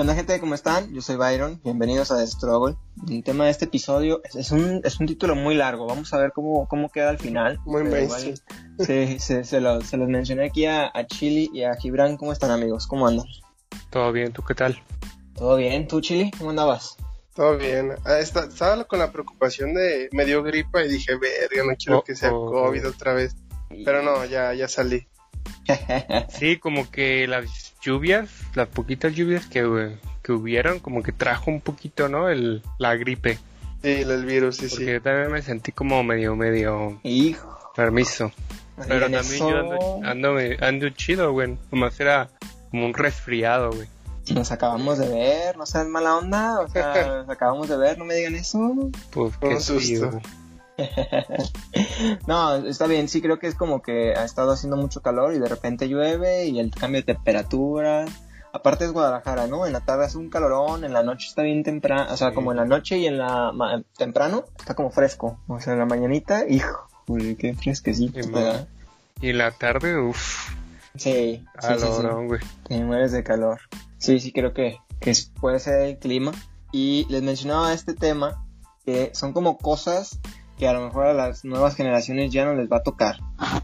¿Qué onda gente? ¿Cómo están? Yo soy Byron, bienvenidos a The Struggle. El tema de este episodio es, es un, es un título muy largo, vamos a ver cómo, cómo queda al final. Muy mainstream. Sí, se, se, lo- se los mencioné aquí a, a Chili y a Gibran. ¿Cómo están amigos? ¿Cómo andan? Todo bien, ¿tú qué tal? ¿Todo bien? ¿Tú Chili? ¿Cómo andabas? Todo bien. Ah, está- estaba con la preocupación de me dio gripa y dije, verga, no quiero Oh, que sea oh. COVID otra vez. Pero no, ya, ya salí. Sí, como que las lluvias, las poquitas lluvias que, que hubieron, como que trajo un poquito, ¿no? El, la gripe. Sí, el virus, sí, Porque sí. yo también me sentí como medio, medio Hijo. permiso. Pero también eso yo ando, ando, ando chido, güey. Nomás era como un resfriado, güey. Nos acabamos de ver, no sean mala onda. O sea, nos acabamos de ver, no me digan eso. Pues qué susto. no, está bien, sí creo que es como que ha estado haciendo mucho calor y de repente llueve y el cambio de temperatura. Aparte es Guadalajara, ¿no? En la tarde hace un calorón, en la noche está bien temprano, o sea, Sí. como en la noche y en la ma- temprano está como fresco. O sea, en la mañanita, hijo, qué fresquecito. Sí. Y en la tarde, uff, Sí, sí, sí, sí. calorón, güey. Te mueres de calor. Sí, sí, creo que, que puede ser el clima. Y les mencionaba este tema, que son como cosas que a lo mejor a las nuevas generaciones ya no les va a tocar.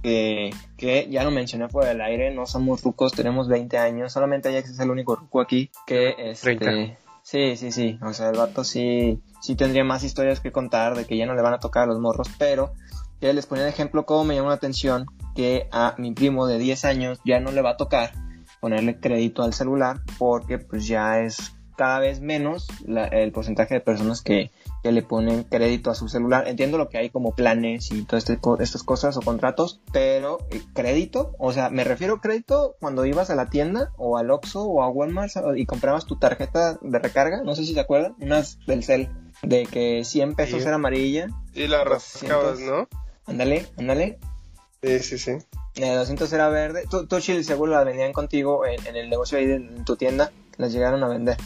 Que, que ya lo mencioné fuera del aire, no somos rucos, tenemos 20 años, solamente Ajax es el único ruco aquí que este... 30. Sí, sí, sí, o sea, el vato sí, sí tendría más historias que contar de que ya no le van a tocar a los morros, pero que les ponía de ejemplo cómo me llamó la atención que a mi primo de 10 años ya no le va a tocar ponerle crédito al celular porque pues ya es cada vez menos la- el porcentaje de personas que, que le ponen crédito a su celular. Entiendo lo que hay como planes y todas este, estas cosas o contratos, pero eh, crédito, o sea, me refiero crédito cuando ibas a la tienda o al Oxxo o a Walmart y comprabas tu tarjeta de recarga, no sé si se acuerdan, unas del cel, de que 100 pesos Sí. era amarilla, Y la rascabas, 200. ¿no? ándale, ándale, Sí, sí, sí. de 200 era verde. Tú, tú Chile, seguro la vendían contigo en, en el negocio ahí de, en tu tienda. Las llegaron a vender.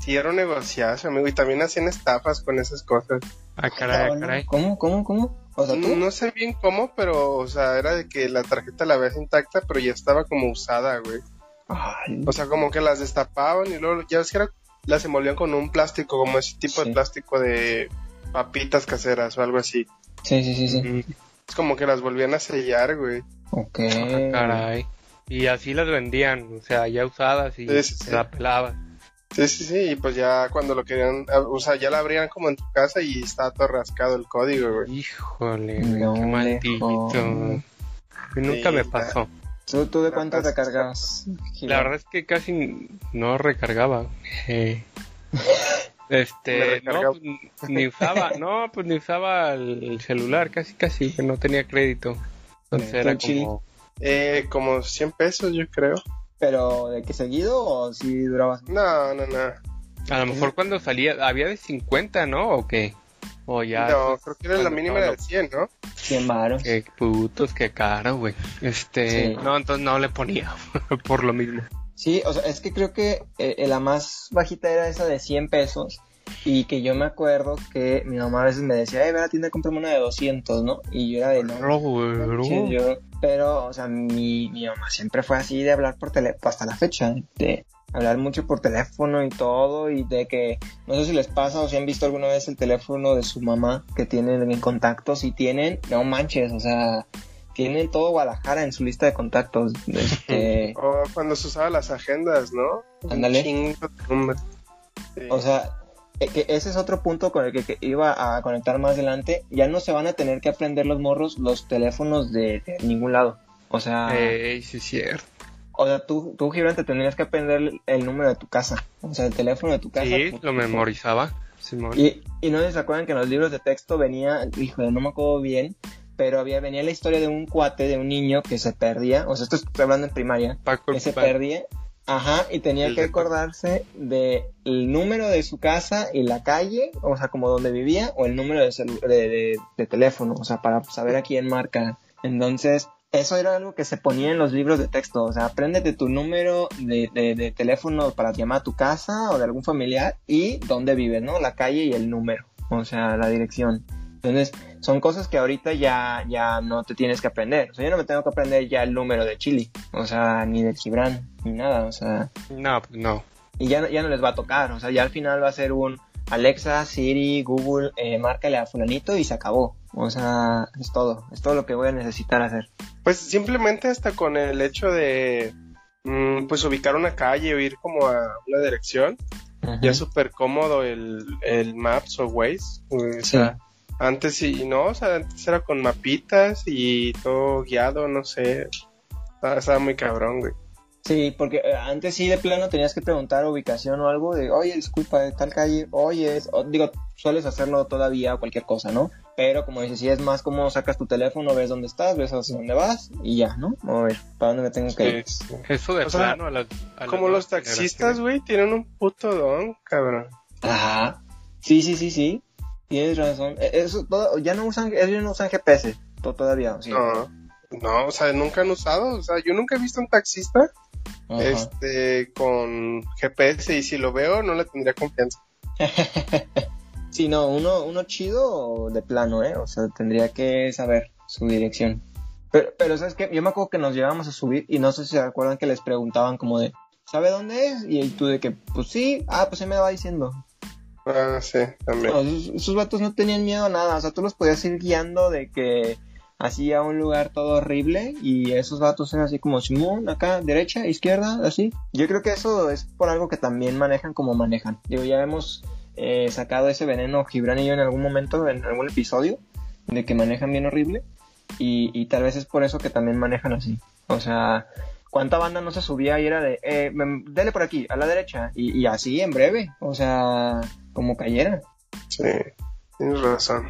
Sí, era un negociazo, amigo. Y también hacían estafas con esas cosas. Ah, caray, ah, ¿no? caray. ¿Cómo, cómo, cómo? O sea, tú. No sé bien cómo, pero, o sea, era de que la tarjeta la ves intacta, pero ya estaba como usada, güey. Ay, O sea, como que las destapaban y luego ya ves que era- las envolvían con un plástico, como ese tipo Sí. de plástico de papitas caseras o algo así. sí, sí, sí, sí. Mm, Es como que las volvían a sellar, güey. Ok. ah, caray. Y así las vendían, o sea, ya usadas y Sí, sí, sí. la pelaban. Sí, sí, sí, y pues ya cuando lo querían, ah, o sea, ya la abrían como en tu casa y estaba todo rascado el código, güey. Híjole, güey, No qué le maldito. nunca Sí, me ya. pasó. ¿Tú, tú de cuánto recargas? La verdad es que casi no recargaba. Eh, este, recargaba. no, pues, ni usaba, no, pues ni usaba el, el celular, casi, casi, que no tenía crédito. Entonces ¿Tú, era como, Eh, como 100 pesos, yo creo. ¿Pero de qué seguido o si durabas? No, no, no. a lo mejor cuando salía, había de 50, ¿no? O qué, o ya. no, creo que era la mínima del 100, ¿no? 100 varos. Qué putos, qué caro, güey. Este, Sí. no, entonces no le ponía por lo mismo. Sí, o sea, es que creo que eh, la más bajita era esa de 100 pesos. Y que yo me acuerdo que mi mamá a veces me decía, eh, ve a la tienda, cómprame una de 200, ¿no? Y yo era de, no, Pero, Sí, yo- pero, o sea, mi, mi mamá siempre fue así de hablar por teléfono, hasta la fecha, de hablar mucho por teléfono y todo, y de que, no sé si les pasa o si han visto alguna vez el teléfono de su mamá que tienen en contactos, y tienen, no manches, o sea, tienen todo Guadalajara en su lista de contactos, este, O cuando se usaba las agendas, ¿no? Ándale. O sea, que ese es otro punto con el que, que iba a conectar más adelante. Ya no se van a tener que aprender los morros los teléfonos de, de ningún lado. O sea, Ey, sí es cierto. o sea tú, tú Gibran, te tendrías que aprender el, número de tu casa. O sea, el teléfono de tu casa. Sí, lo memorizaba. Simón. Y, y no se acuerdan que en los libros de texto venía, híjole, no me acuerdo bien, pero había, venía la historia de un cuate, de un niño que se perdía. O sea, esto estoy hablando en primaria. Paco que se perdía. Ajá, y tenía que acordarse de el número de su casa y la calle, o sea, como donde vivía, o el número de, de, de- teléfono, o sea, para saber a quién marca. Entonces, eso era algo que se ponía en los libros de texto, o sea, apréndete tu número de, de- de teléfono para llamar a tu casa o de algún familiar y dónde vive, ¿no? La calle y el número, o sea, la dirección. Entonces, son cosas que ahorita ya, ya no te tienes que aprender. O sea, yo no me tengo que aprender ya el número de Chile. O sea, ni del Gibran, ni nada. O sea, No, pues no. y ya, ya no les va a tocar, o sea, ya al final va a ser un Alexa, Siri, Google, eh, márcale a fulanito y se acabó. O sea, es todo, es todo lo que voy a necesitar hacer. Pues simplemente hasta con el hecho de mm, pues ubicar una calle o ir como a una dirección, ya es súper cómodo el, el Maps o Waze. O sea, antes sí, no, o sea, antes era con mapitas y todo guiado, no sé. Estaba, muy cabrón, güey. Sí, porque eh, antes sí de plano tenías que preguntar ubicación o algo de, oye, disculpa, de tal calle, oye, digo, sueles hacerlo todavía o cualquier cosa, ¿no? Pero como dices, si es más como sacas tu teléfono, ves dónde estás, ves hacia dónde vas y ya, ¿no? A ver, ¿para dónde me tengo que ir? Eso de plano a la, Como los taxistas, güey, tienen un puto don, cabrón. Ajá. Sí, sí, sí, sí. Tienes razón. E, eso todo, ya no usan, ellos no usan GPS todavía. ¿sí? No, no, o sea, nunca han usado. O sea, yo nunca he visto un taxista este con GPS y si lo veo no le tendría confianza. Sí, no, uno, uno chido de plano, ¿eh? O sea, tendría que saber su dirección. Pero, pero ¿sabes qué? Yo me acuerdo que nos llevábamos a subir y no sé si se acuerdan que les preguntaban como de, ¿sabe dónde es? Y tú de que, pues sí, ah, pues se me va diciendo. Ah, sí, también. esos, vatos no tenían miedo a nada, o sea, tú los podías ir guiando de que así a un lugar todo horrible y esos vatos eran así como Simón, acá, derecha, izquierda, así. Yo creo que eso es por algo que también manejan como manejan. Digo, ya hemos eh, sacado ese veneno Gibran y yo en algún momento, en algún episodio, de que manejan bien horrible. Y, tal vez es por eso que también manejan así. O sea, ¿cuánta banda no se subía y era de, eh, dele por aquí, a la derecha? Y, así en breve, o sea, como cayera. Sí, tienes razón.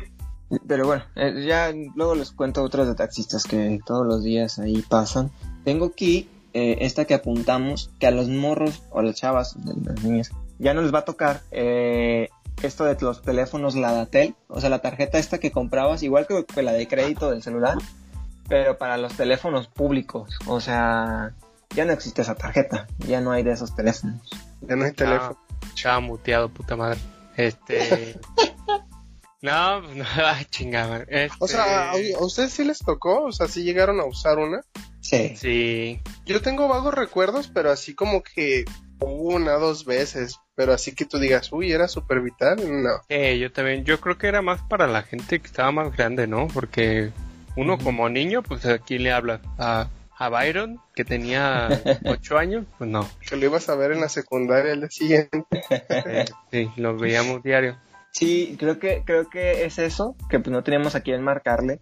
Pero bueno, eh, ya luego les cuento otras de taxistas que todos los días ahí pasan. Tengo aquí eh, esta que apuntamos, que a los morros o a las chavas, las niñas, ya no les va a tocar eh, esto de los teléfonos Ladatel, o sea, la tarjeta esta que comprabas, igual que, la de crédito del celular, pero para los teléfonos públicos, o sea, ya no existe esa tarjeta, ya no hay de esos teléfonos. Ya no hay teléfono. Chao, muteado, puta madre. Este. no, no, chingada. O sea, este ¿a, ustedes sí les tocó? O sea, ¿sí llegaron a usar una? Sí. Sí. Yo tengo vagos recuerdos, pero así como que una, dos veces, pero así que tú digas, uy, era súper vital, no. Eh, yo también, yo creo que era más para la gente que estaba más grande, ¿no? Porque uno como niño, pues aquí le habla a, a Byron, que tenía ocho años, pues no. Que lo ibas a ver en la secundaria el día siguiente. Eh, sí, lo veíamos diario. Sí, creo que, creo que es eso, que pues no teníamos aquí el marcarle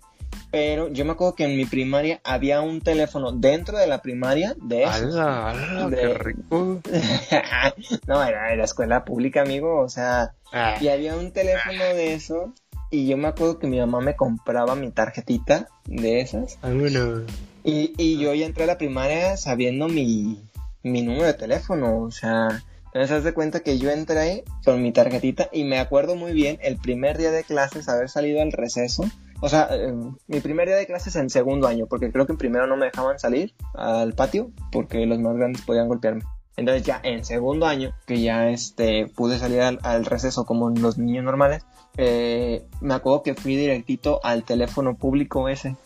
pero yo me acuerdo que en mi primaria había un teléfono dentro de la primaria de esos. ¡Hala, qué rico! no, era, la escuela pública, amigo, o sea, ah. y había un teléfono de eso y yo me acuerdo que mi mamá me compraba mi tarjetita de esas. Ah, bueno. Y, y yo ya entré a la primaria sabiendo mi, número de teléfono, o sea, entonces haz de cuenta que yo entré con mi tarjetita y me acuerdo muy bien el primer día de clases haber salido al receso o sea, eh, mi primer día de clases en segundo año, porque creo que en primero no me dejaban salir al patio, porque los más grandes podían golpearme. Entonces ya en segundo año, que ya este pude salir al, receso como los niños normales, eh, me acuerdo que fui directito al teléfono público ese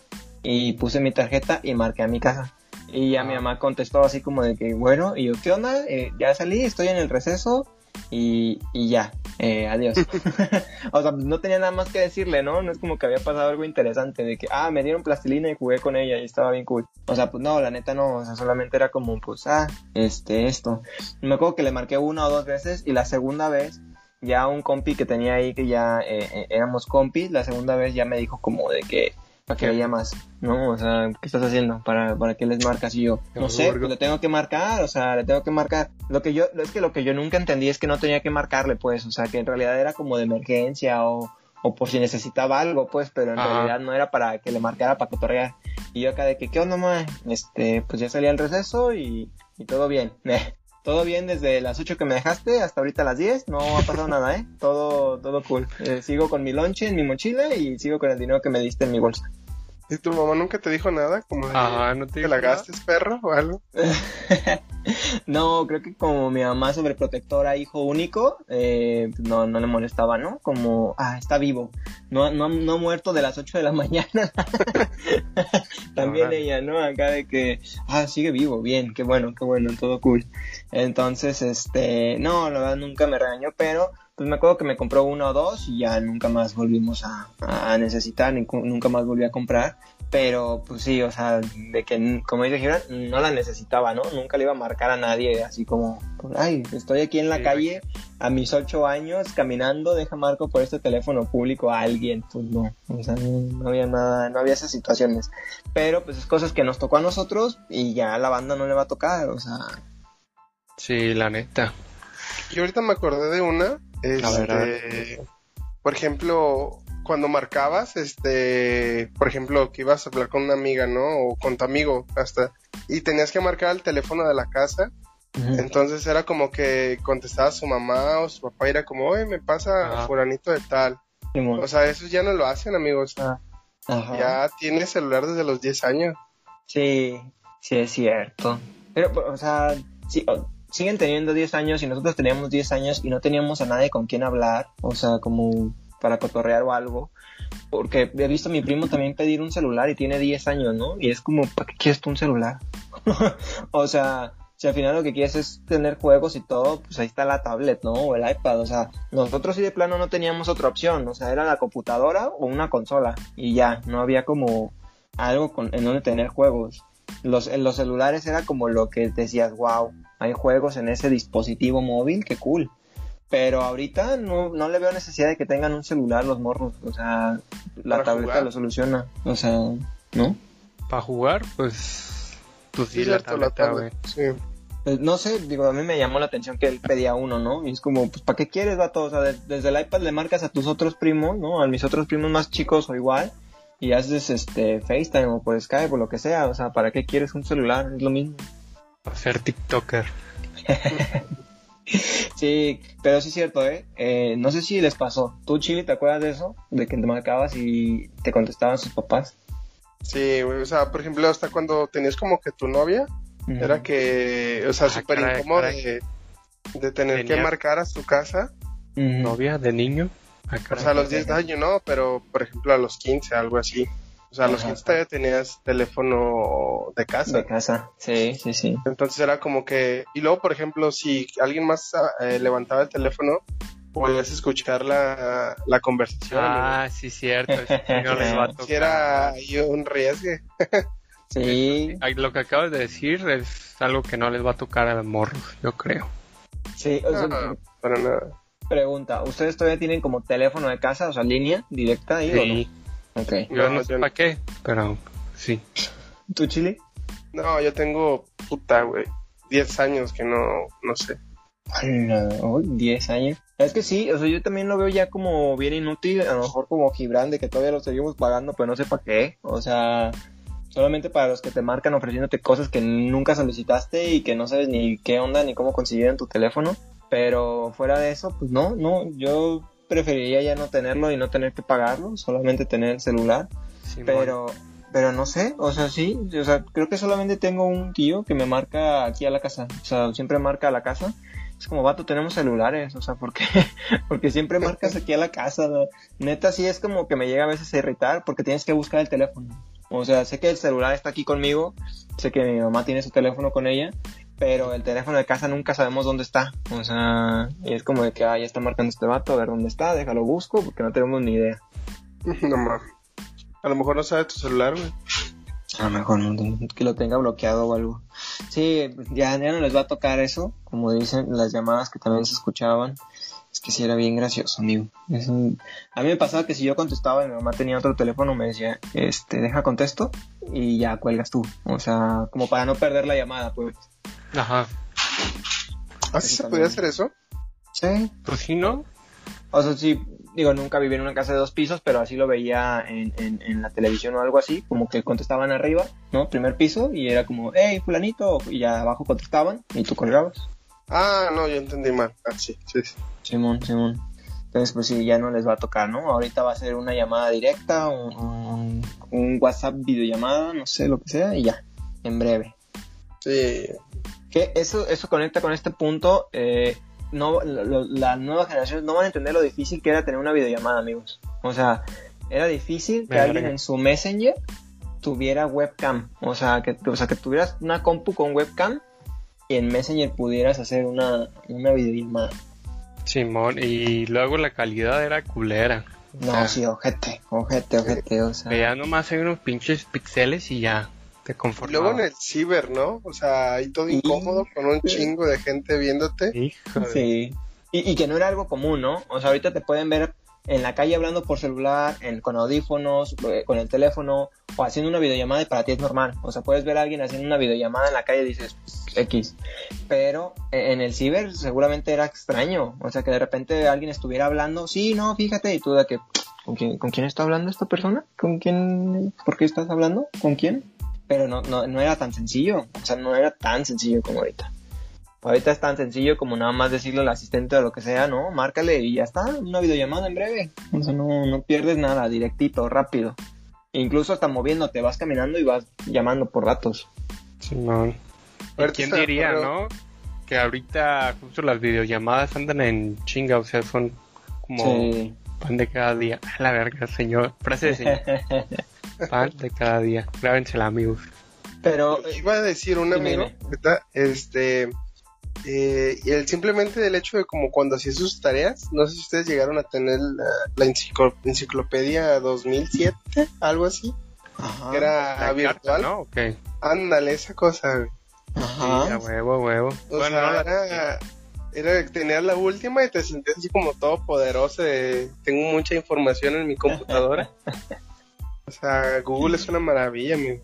y puse mi tarjeta y marqué a mi casa. Y ya mi ah. mamá contestó así como de que, bueno, y yo, ¿qué onda? Eh, ya salí, estoy en el receso, y, y ya, eh, adiós. o sea, no tenía nada más que decirle, ¿no? No es como que había pasado algo interesante de que, ah, me dieron plastilina y jugué con ella y estaba bien cool. O sea, pues no, la neta no, o sea, solamente era como, pues, ah, este, esto. Me acuerdo que le marqué una o dos veces y la segunda vez ya un compi que tenía ahí que ya eh, eh, éramos compis, la segunda vez ya me dijo como de que ¿Para qué le llamas? ¿No? O sea, ¿qué estás haciendo? ¿Para, para qué les marcas? Y yo, no sé, pues le tengo que marcar, o sea, le tengo que marcar. Lo que yo, es que lo que yo nunca entendí es que no tenía que marcarle, pues, o sea, que en realidad era como de emergencia o, o por si necesitaba algo, pues, pero en realidad no era para que le marcara para cotorrear. Y yo acá de que, ¿qué onda, ma? Este, pues ya salí al receso y, y todo bien. todo bien desde las 8 que me dejaste hasta ahorita las 10, no ha pasado nada, ¿eh? Todo, todo cool. Eh, sigo con mi lonche en mi mochila y sigo con el dinero que me diste en mi bolsa. ¿Y tu mamá nunca te dijo nada? Como de no te que la gastes, perro, o algo. no, creo que como mi mamá sobreprotectora, hijo único, eh, no, no le molestaba, ¿no? Como, ah, está vivo, no, no, no ha muerto de las 8 de la mañana. También ella, ¿no? Acá de que, ah, sigue vivo, bien, qué bueno, qué bueno, todo cool. Entonces, este, no, la verdad nunca me regañó, pero pues me acuerdo que me compró uno o dos y ya nunca más volvimos a, a necesitar, ni, nunca más volví a comprar pero pues sí, o sea, de que, como dice Gibran, no la necesitaba, ¿no? Nunca le iba a marcar a nadie así como, ay, estoy aquí en la calle a mis ocho años caminando, deja marco por este teléfono público a alguien, pues no, o sea, no, había nada, no había esas situaciones, pero pues es cosas que nos tocó a nosotros y ya a la banda no le va a tocar, o sea. Sí, la neta. Yo ahorita me acordé de una, este, por ejemplo, cuando marcabas, este, por ejemplo, que ibas a hablar con una amiga, ¿no? O con tu amigo, hasta, y tenías que marcar el teléfono de la casa. Entonces era como que contestaba su mamá o su papá y era como, oye, me pasa furanito de tal. o sea, eso ya no lo hacen, amigos. Ya tiene celular desde los 10 años. Sí, sí es cierto. Pero, o sea, sí, siguen teniendo 10 años y nosotros teníamos 10 años y no teníamos a nadie con quien hablar. O sea, como para cotorrear o algo. Porque he visto a mi primo también pedir un celular y tiene 10 años, ¿no? Y es como, ¿para qué quieres tú un celular? o sea, si al final lo que quieres es tener juegos y todo, pues ahí está la tablet, ¿no? O el iPad, o sea, nosotros sí de plano no teníamos otra opción, o sea, era la computadora o una consola y ya, no había como algo con, en donde tener juegos. Los, en los celulares era como lo que decías, wow, hay juegos en ese dispositivo móvil, qué cool. Pero ahorita no, no le veo necesidad de que tengan un celular los morros. O sea, la tableta lo soluciona. O sea, ¿no? Para jugar, pues. Pues sí, la tableta, güey. Sí. Pues, no sé, digo, a mí me llamó la atención que él pedía uno, ¿no? Y es como, pues, ¿para qué quieres, vato? O sea, desde el iPad le marcas a tus otros primos, ¿no? A mis otros primos más chicos o igual. Y haces este FaceTime o por Skype o lo que sea. O sea, ¿para qué quieres un celular? Es lo mismo. Para ser TikToker. sí, pero sí es cierto, ¿eh? ¿eh? No sé si les pasó. ¿Tú, Chile, te acuerdas de eso? De que te marcabas y te contestaban sus papás. Sí, o sea, por ejemplo, hasta cuando tenías como que tu novia, era que, o sea, ah, súper incómodo de, tener que marcar a su casa. ¿Novia de niño? Ah, o sea, a los 10 años no, pero por ejemplo a los 15, algo así. O sea, los 15 todavía tenías teléfono de casa. De casa, sí, sí, sí. Entonces era como que... Y luego, por ejemplo, si alguien más eh, levantaba el teléfono, podías escuchar la, la conversación. Ah, sí, cierto. no les va a tocar. era un riesgo. sí. Lo que acabas de decir es algo que no les va a tocar a los morros, yo creo. Sí, o sea, para nada. Pregunta, ¿ustedes todavía tienen como teléfono de casa, o sea, línea directa ahí o no? Yo no sé para qué, pero sí. ¿Tú, Chile? No, yo tengo, puta, güey, 10 años que no, no sé. No, 10 años. Es que sí, o sea, yo también lo veo ya como bien inútil, a lo mejor como Gibran, de que todavía lo seguimos pagando, pero no sé para qué. O sea, solamente para los que te marcan ofreciéndote cosas que nunca solicitaste y que no sabes ni qué onda ni cómo conseguir en tu teléfono. Pero fuera de eso, pues no, no, yo preferiría ya no tenerlo y no tener que pagarlo, solamente tener el celular. pero, pero no sé, o sea, sí, o sea, creo que solamente tengo un tío que me marca aquí a la casa, o sea, siempre marca a la casa. Es como, vato, tenemos celulares, o sea, ¿por qué? porque siempre marcas aquí a la casa. Neta, sí es como que me llega a veces a irritar porque tienes que buscar el teléfono. O sea, sé que el celular está aquí conmigo, sé que mi mamá tiene su teléfono con ella, pero el teléfono de casa nunca sabemos dónde está. O sea, y es como de que, ah, ya está marcando este vato, a ver dónde está, déjalo busco, porque no tenemos ni idea. No mames. A lo mejor no sabe tu celular, güey. A lo mejor no, que lo tenga bloqueado o algo. Sí, ya, ya no les va a tocar eso, como dicen las llamadas que también se escuchaban. Es que sí era bien gracioso, amigo. A mí me pasaba que si yo contestaba y mi mamá tenía otro teléfono, me decía, este, deja contesto y ya cuelgas tú. O sea, como para no perder la llamada, pues. Ajá. ¿Así se podía hacer eso? Sí. Pues sí, ¿no? O sea, sí, digo, nunca viví en una casa de dos pisos, pero así lo veía en, en, la televisión o algo así, como que contestaban arriba, ¿no? Primer piso, y era como, hey, fulanito, y ya abajo contestaban, y tú colgabas. Ah, no, yo entendí mal. Ah, sí, sí, sí. Simón, Simón. Entonces, pues sí, ya no les va a tocar, ¿no? Ahorita va a ser una llamada directa, un, un WhatsApp videollamada, no sé, lo que sea, y ya, en breve. Sí, Que eso, eso conecta con este punto. Eh, no, las nuevas generaciones no van a entender lo difícil que era tener una videollamada, amigos. O sea, era difícil que alguien en su Messenger tuviera webcam. O sea, que, o sea, que tuvieras una compu con webcam y en Messenger pudieras hacer una, una videollamada. Simón, y luego la calidad era culera. no, sí, ojete, ojete, ojete, o sea. Veía nomás hay unos pinches pixeles y ya te. Luego en el ciber, ¿no? O sea, ahí todo incómodo con un chingo de gente viéndote. Hijo Sí. Y, y, que no era algo común, ¿no? O sea, ahorita te pueden ver en la calle hablando por celular, en, con audífonos, eh, con el teléfono, o haciendo una videollamada y para ti es normal. O sea, puedes ver a alguien haciendo una videollamada en la calle y dices X. Pero e, en el ciber seguramente era extraño. O sea, que de repente alguien estuviera hablando, sí, no, fíjate, y tú de que, ¿con quién, ¿con quién está hablando esta persona? ¿Con quién? ¿Por qué estás hablando? ¿Con quién? Pero no, no, no era tan sencillo. O sea, no era tan sencillo como ahorita. Ahorita es tan sencillo como nada más decirle al asistente o lo que sea, ¿no? Márcale y ya está, una videollamada en breve. O sea, no, no pierdes nada, directito, rápido. Incluso hasta moviéndote, vas caminando y vas llamando por datos. Sí, no. ¿Quién diría, no? Que ahorita justo las videollamadas andan en chinga, o sea, son como pan de cada día. A la verga, señor. Frase de señor. pan de cada día. Grábensela, amigos. Pero iba a decir un amigo, este eh, y el, simplemente del hecho de como cuando hacía sus tareas, no sé si ustedes llegaron a tener la, enciclopedia 2007, algo así. Era virtual. ¿no? Ándale, esa cosa, Ajá. huevo, huevo. bueno, era, era, tener la última y te sentías así como todo poderoso tengo mucha información en mi computadora. o sea, Google es una maravilla, amigo.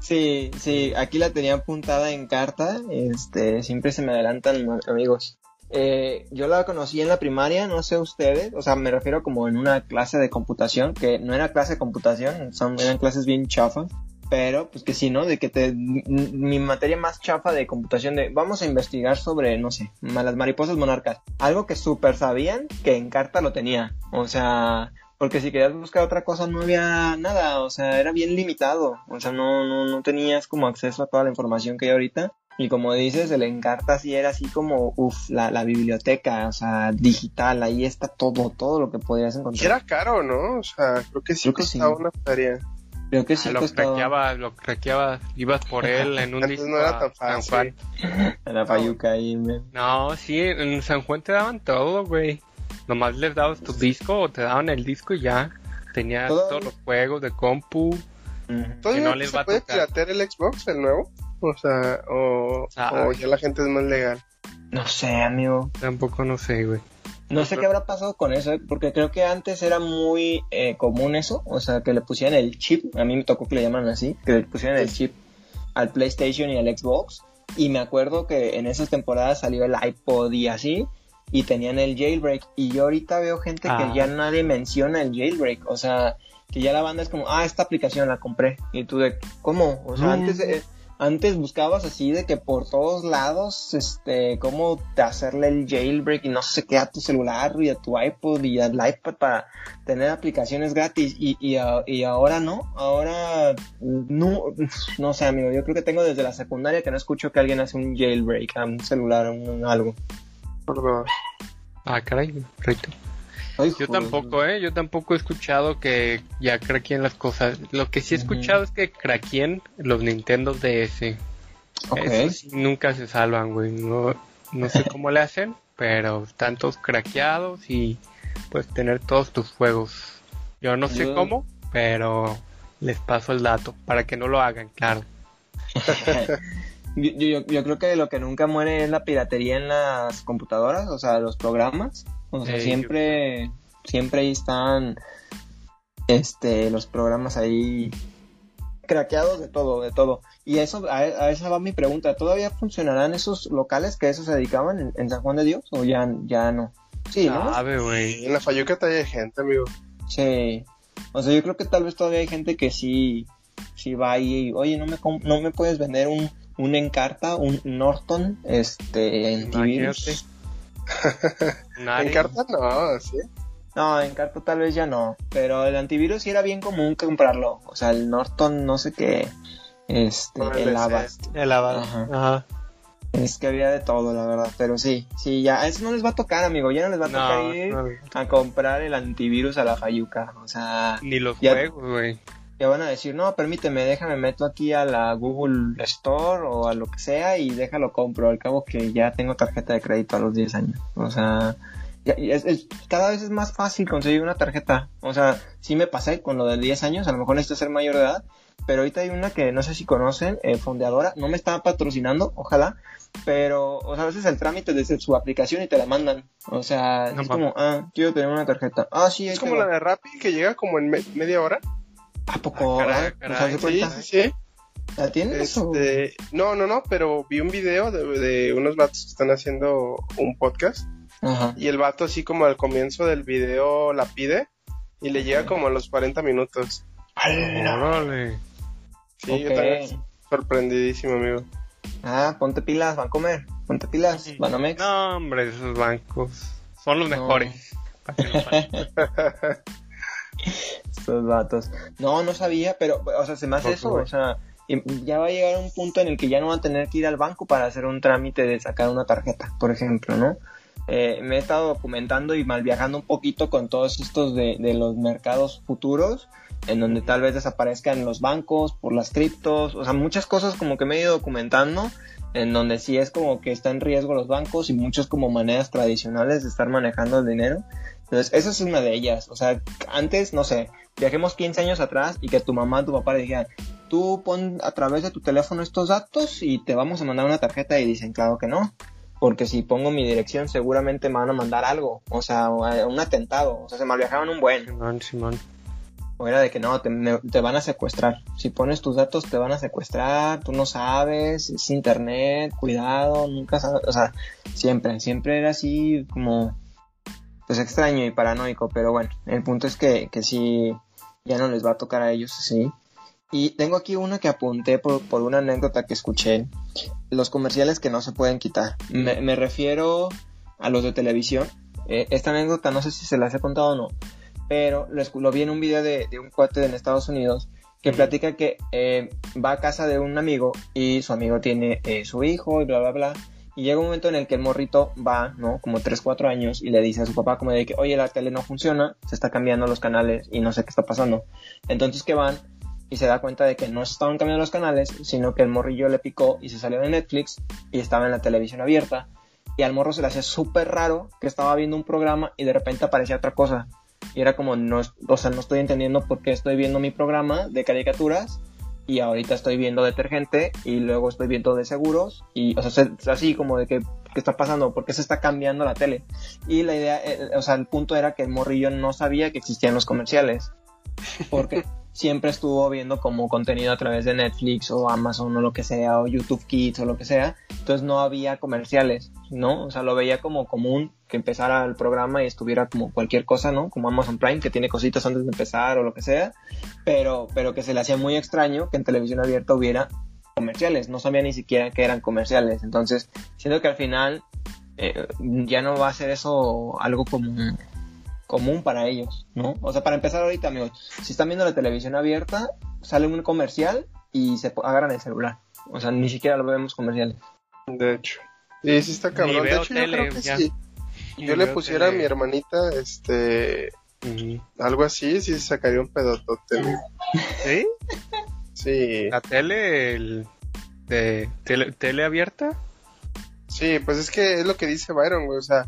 Sí, sí, aquí la tenía apuntada en carta, este, siempre se me adelantan amigos. Eh, yo la conocí en la primaria, no sé ustedes, o sea, me refiero como en una clase de computación, que no era clase de computación, son, eran clases bien chafas, pero pues que sí, ¿no? De que te, mi materia más chafa de computación de, vamos a investigar sobre, no sé, las mariposas monarcas, algo que súper sabían que en carta lo tenía, o sea, porque si querías buscar otra cosa no había nada, o sea, era bien limitado, o sea, no, no, no tenías como acceso a toda la información que hay ahorita. Y como dices, el Encarta sí era así como, uff, la, la biblioteca, o sea, digital, ahí está todo, todo lo que podrías encontrar. Y era caro, ¿no? O sea, creo que sí creo costaba una feria. Creo que sí ah, lo costaba. lo craqueabas, ibas por él en un disco no era tan fácil. San Juan. Era payuca ahí, No, sí, en San Juan te daban todo, güey. Nomás les dabas tu disco o te daban el disco y ya. Tenías todos los juegos de compu. ¿Todavía no les se puede piratear el Xbox, el nuevo? O sea, o, ya la gente es más legal. No sé, amigo. Tampoco no sé, güey. No sé qué habrá pasado con eso, ¿eh? porque creo que antes era muy eh, común eso, o sea, que le pusieran el chip, a mí me tocó que le llaman así, que le pusieran el chip al PlayStation y al Xbox, y me acuerdo que en esas temporadas salió el iPod y así, y tenían el jailbreak. Y yo ahorita veo gente que ah. ya nadie menciona el jailbreak. O sea, que ya la banda es como, ah, esta aplicación la compré. Y tú de, ¿cómo? O sea, antes, eh, antes buscabas así de que por todos lados, este, cómo hacerle el jailbreak y no sé qué a tu celular y a tu iPod y al iPad para tener aplicaciones gratis. Y, y, y ahora no, ahora no, no sé, amigo. Yo creo que tengo desde la secundaria que no escucho que alguien hace un jailbreak a un celular o algo. Ah, caray, yo tampoco, ¿eh? Yo tampoco he escuchado que ya craqueen las cosas. Lo que sí he escuchado es que craqueen los Nintendo DS. Okay. nunca se salvan, güey. No, no sé cómo le hacen, pero están todos craqueados y puedes tener todos tus juegos. Yo no sé cómo, pero les paso el dato para que no lo hagan, claro. Yo, yo, creo que lo que nunca muere es la piratería en las computadoras, o sea, los programas. O sea, siempre, siempre ahí están este, los programas ahí craqueados de todo, de todo. Y eso, a, esa va mi pregunta. ¿Todavía funcionarán esos locales que eso se dedicaban en, San Juan de Dios o ya, ya no? Sí, ¿no? güey. En la Fayuca hay gente, amigo. Sí. O sea, yo creo que tal vez todavía hay gente que sí, sí va ahí y, oye, no me, no me puedes vender un, un Encarta, un Norton, este, antivirus. Encarta no, ¿sí? No, Encarta tal vez ya no, pero el antivirus sí era bien común comprarlo. O sea, el Norton no sé qué, este, el, Avast. El Avast, ajá. Es que había de todo, la verdad. Pero sí, sí, ya. Eso no les va a tocar, amigo. Ya no les va a tocar ir a comprar el antivirus a la Fayuca. O sea. Ni los juegos, güey. Ya van a decir, no, permíteme, déjame meto aquí a la Google Store o a lo que sea y déjalo compro. Al cabo que ya tengo tarjeta de crédito a los 10 años. O sea. cada vez es más fácil conseguir una tarjeta. O sea, sí me pasé con lo de 10 años, a lo mejor necesito ser mayor de edad, pero ahorita hay una que no sé si conocen, eh, Fondeadora, no me estaba patrocinando, ojalá, pero, o sea, a veces el trámite desde su aplicación y te la mandan. O sea, es como, ah, quiero tener una tarjeta. Ah, sí, Es como la de Rappi que llega como en media hora. ¿A poco? Ah, sí, sí, sí. ¿La tienes? Este, no, no, no, pero vi un video de, de, unos vatos que están haciendo un podcast. Ajá. Y el vato así como al comienzo del video la pide y le llega como a los 40 minutos. ¡Órale! Sí, yo también sorprendidísimo, amigo. Ah, ponte pilas, van a comer. Ponte pilas, van a mex. No, hombre, esos bancos son los mejores. Estos vatos. No, no sabía, pero, o sea, se me hace eso, o sea, ya va a llegar un punto en el que ya no va a tener que ir al banco para hacer un trámite de sacar una tarjeta, por ejemplo, ¿no? Eh, me he estado documentando y mal viajando un poquito con todos estos de, de los mercados futuros en donde tal vez desaparezcan los bancos por las criptos, o sea, muchas cosas como que me he ido documentando, en donde sí es como que está en riesgo los bancos y muchas como maneras tradicionales de estar manejando el dinero. Entonces, esa es una de ellas. O sea, antes, no sé, viajemos 15 años atrás y que tu mamá, tu papá le dijeran, tú pon a través de tu teléfono estos datos y te vamos a mandar una tarjeta y dicen, claro que no. Porque si pongo mi dirección seguramente me van a mandar algo, o sea, un atentado, o sea, se mal viajaban un buen. Simón, Simón. O era de que no, te, van a secuestrar. Si pones tus datos te van a secuestrar, tú no sabes, es internet, cuidado, nunca sabes, o sea, siempre, siempre era así como, pues extraño y paranoico, pero bueno, el punto es que, que sí, ya no les va a tocar a ellos así. Y tengo aquí una que apunté por, por una anécdota que escuché, los comerciales que no se pueden quitar. Me, refiero a los de televisión. Eh, esta anécdota no sé si se las he contado o no pero lo, vi en un video de, un cuate en Estados Unidos que platica que eh, va a casa de un amigo y su amigo tiene eh, su hijo y bla, bla, bla. Y llega un momento en el que el morrito va, ¿no? Como 3, 4 años y le dice a su papá como de que, oye, la tele no funciona, se está cambiando los canales y no sé qué está pasando. Entonces que van y se da cuenta de que no estaban cambiando los canales, sino que el morrillo le picó y se salió de Netflix y estaba en la televisión abierta. Y al morro se le hacía súper raro que estaba viendo un programa y de repente aparecía otra cosa. Y era como, no, o sea, no estoy entendiendo por qué estoy viendo mi programa de caricaturas y ahorita estoy viendo detergente y luego estoy viendo de seguros y, o sea, así como de que, ¿qué está pasando? ¿Por qué se está cambiando la tele? Y la idea, eh, o sea, el punto era que el morrillo no sabía que existían los comerciales. Porque siempre estuvo viendo como contenido a través de Netflix o Amazon o lo que sea, o YouTube Kids o lo que sea. Entonces no había comerciales, ¿no? O sea, lo veía como común que empezara el programa y estuviera como cualquier cosa, ¿no? Como Amazon Prime, que tiene cositas antes de empezar o lo que sea. Pero, pero que se le hacía muy extraño que en televisión abierta hubiera comerciales. No sabía ni siquiera que eran comerciales. Entonces, siento que al final eh, ya no va a ser eso algo común común para ellos, ¿no? O sea, para empezar ahorita, amigos, si están viendo la televisión abierta, sale un comercial y se agarran el celular. O sea, ni siquiera lo vemos comerciales. De hecho. Y sí está cabrón. De hecho, yo creo que sí. Yo le pusiera a mi hermanita, este... Algo así, sí sacaría un pedotote. ¿Sí? Sí. ¿La tele, de tele, tele abierta? Sí, pues es que es lo que dice Byron, güey, o sea,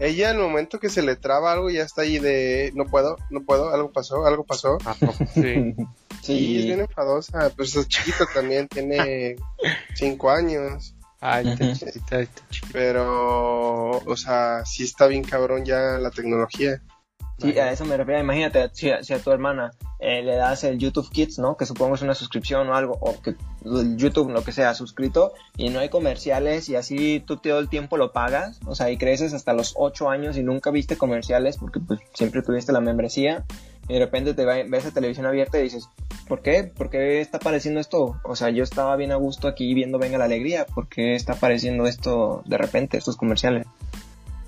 ella, al momento que se le traba algo, ya está ahí de no puedo, no puedo, algo pasó, algo pasó. Ah, sí. sí. es bien enfadosa, pero es chiquito también, tiene cinco años. Ay, Pero, o sea, sí está bien cabrón ya la tecnología. Sí, a eso me refiero. Imagínate, si a, tu hermana eh, le das el YouTube Kids, ¿no? Que supongo es una suscripción o algo, o que el YouTube, lo que sea, suscrito, y no hay comerciales, y así tú todo el tiempo lo pagas, o sea, y creces hasta los 8 años y nunca viste comerciales porque pues siempre tuviste la membresía, y de repente te ves a televisión abierta y dices, ¿por qué? ¿Por qué está apareciendo esto? O sea, yo estaba bien a gusto aquí viendo Venga la Alegría, ¿por qué está apareciendo esto de repente, estos comerciales?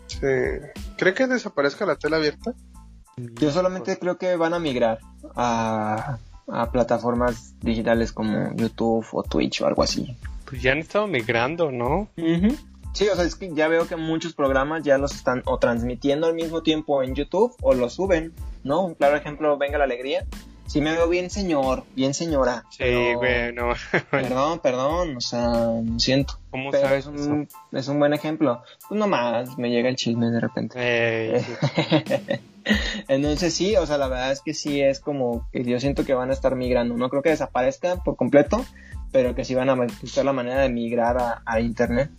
Sí. ¿Cree que desaparezca la tele abierta? Yo solamente creo que van a migrar a, plataformas digitales como YouTube o Twitch o algo así. pues ya han estado migrando, ¿no? Sí, o sea, es que ya veo que muchos programas ya los están o transmitiendo al mismo tiempo en YouTube o los suben, ¿no? Un claro ejemplo, Venga la Alegría. Sí me veo bien señor, bien señora. Sí, bueno. perdón, perdón, o sea, lo siento. ¿Cómo pero sabes es un, es un buen ejemplo. Pues nomás me llega el chisme de repente. Entonces sí, o sea, la verdad es que sí es como que yo siento que van a estar migrando. No creo que desaparezcan por completo, pero que sí van a buscar la manera de migrar a, internet.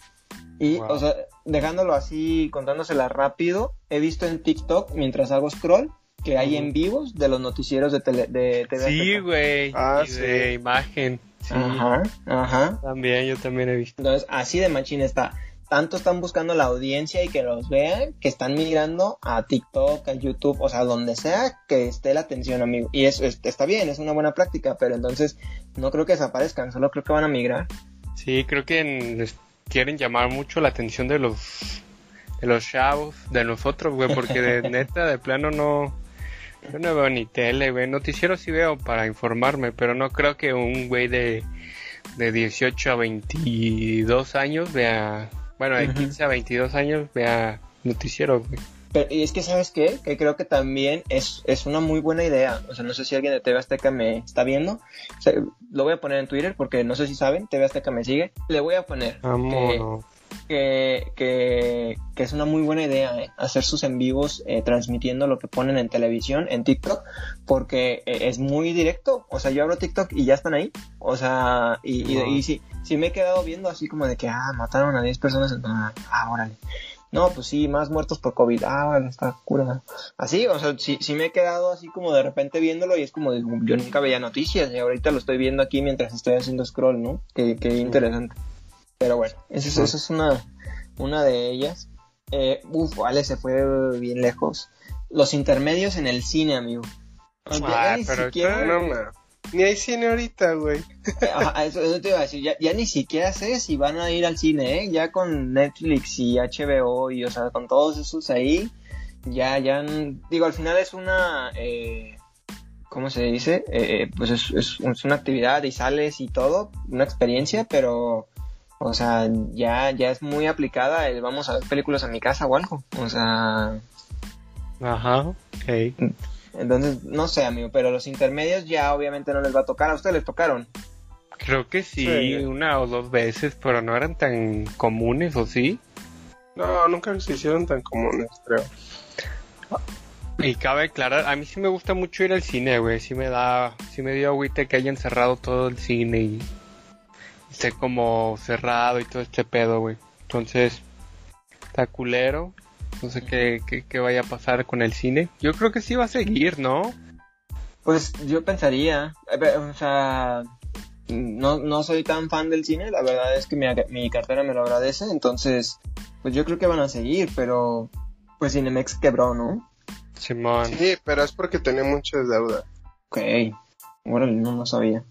Y, o sea, dejándolo así, contándosela rápido, he visto en TikTok, mientras hago scroll, que hay en vivos de los noticieros de, tele, de TV. Sí, güey. Ah, de imagen. Ajá, ajá. También, yo también he visto. Entonces, así de machín está tanto están buscando la audiencia y que los vean, que están migrando a TikTok, a YouTube, o sea, donde sea que esté la atención, amigo. Y eso está bien, es una buena práctica, pero entonces no creo que desaparezcan, solo creo que van a migrar. Sí, creo que quieren llamar mucho la atención de los de los chavos, de nosotros, güey, porque de neta, de plano no, yo no veo ni tele, güey, noticiero sí veo para informarme, pero no creo que un güey de, de 18 a 22 años vea bueno, de 15 a 22 años vea noticiero, Pero, y es que, ¿sabes qué? Que creo que también es, es una muy buena idea. O sea, no sé si alguien de TV Azteca me está viendo. lo voy a poner en Twitter porque no sé si saben, TV Azteca me sigue. Le voy a poner que, que, que, es una muy buena idea ¿eh? hacer sus en vivos eh, transmitiendo lo que ponen en televisión, en TikTok, porque eh, es muy directo. O sea, yo abro TikTok y ya están ahí. O sea, y, y, sí, sí me he quedado viendo así como de que, ah, mataron a 10 personas. En... Ah, órale. No, pues sí, más muertos por COVID. Ah, vale, está cura. Así, o sea, sí, sí me he quedado así como de repente viéndolo y es como de, yo nunca veía noticias y ahorita lo estoy viendo aquí mientras estoy haciendo scroll, ¿no? Qué, qué interesante. Pero bueno, esa es, una, una de ellas. Eh, uf, vale, se fue bien lejos. Los intermedios en el cine, amigo. Ah, ni pero siquiera... Ni hay cine ahorita, güey. eso, te iba a decir. Ya, ya, ni siquiera sé si van a ir al cine, ¿eh? Ya con Netflix y HBO y, o sea, con todos esos ahí. Ya, ya. Digo, al final es una. Eh, ¿Cómo se dice? Eh, eh pues es, es, es, una actividad y sales y todo. Una experiencia, pero o sea, ya, ya es muy aplicada el vamos a ver películas en mi casa o algo. O sea. Ajá, ok. Entonces, no sé, amigo, pero los intermedios ya obviamente no les va a tocar. ¿A ustedes les tocaron? Creo que sí, una o dos veces, pero no eran tan comunes, ¿o sí? No, nunca se hicieron tan comunes, creo. Y cabe aclarar, a mí sí me gusta mucho ir al cine, güey. Sí me da, sí me dio agüite que hayan cerrado todo el cine y esté como cerrado y todo este pedo, güey. Entonces, está culero. No sé qué, qué, vaya a pasar con el cine. Yo creo que sí va a seguir, ¿no? Pues yo pensaría, eh, o sea, no, no soy tan fan del cine, la verdad es que mi, mi cartera me lo agradece, entonces, pues yo creo que van a seguir, pero pues Cinemex quebró, ¿no? Simón. Sí, pero es porque tenía muchas deudas. Ok, bueno, no lo sabía.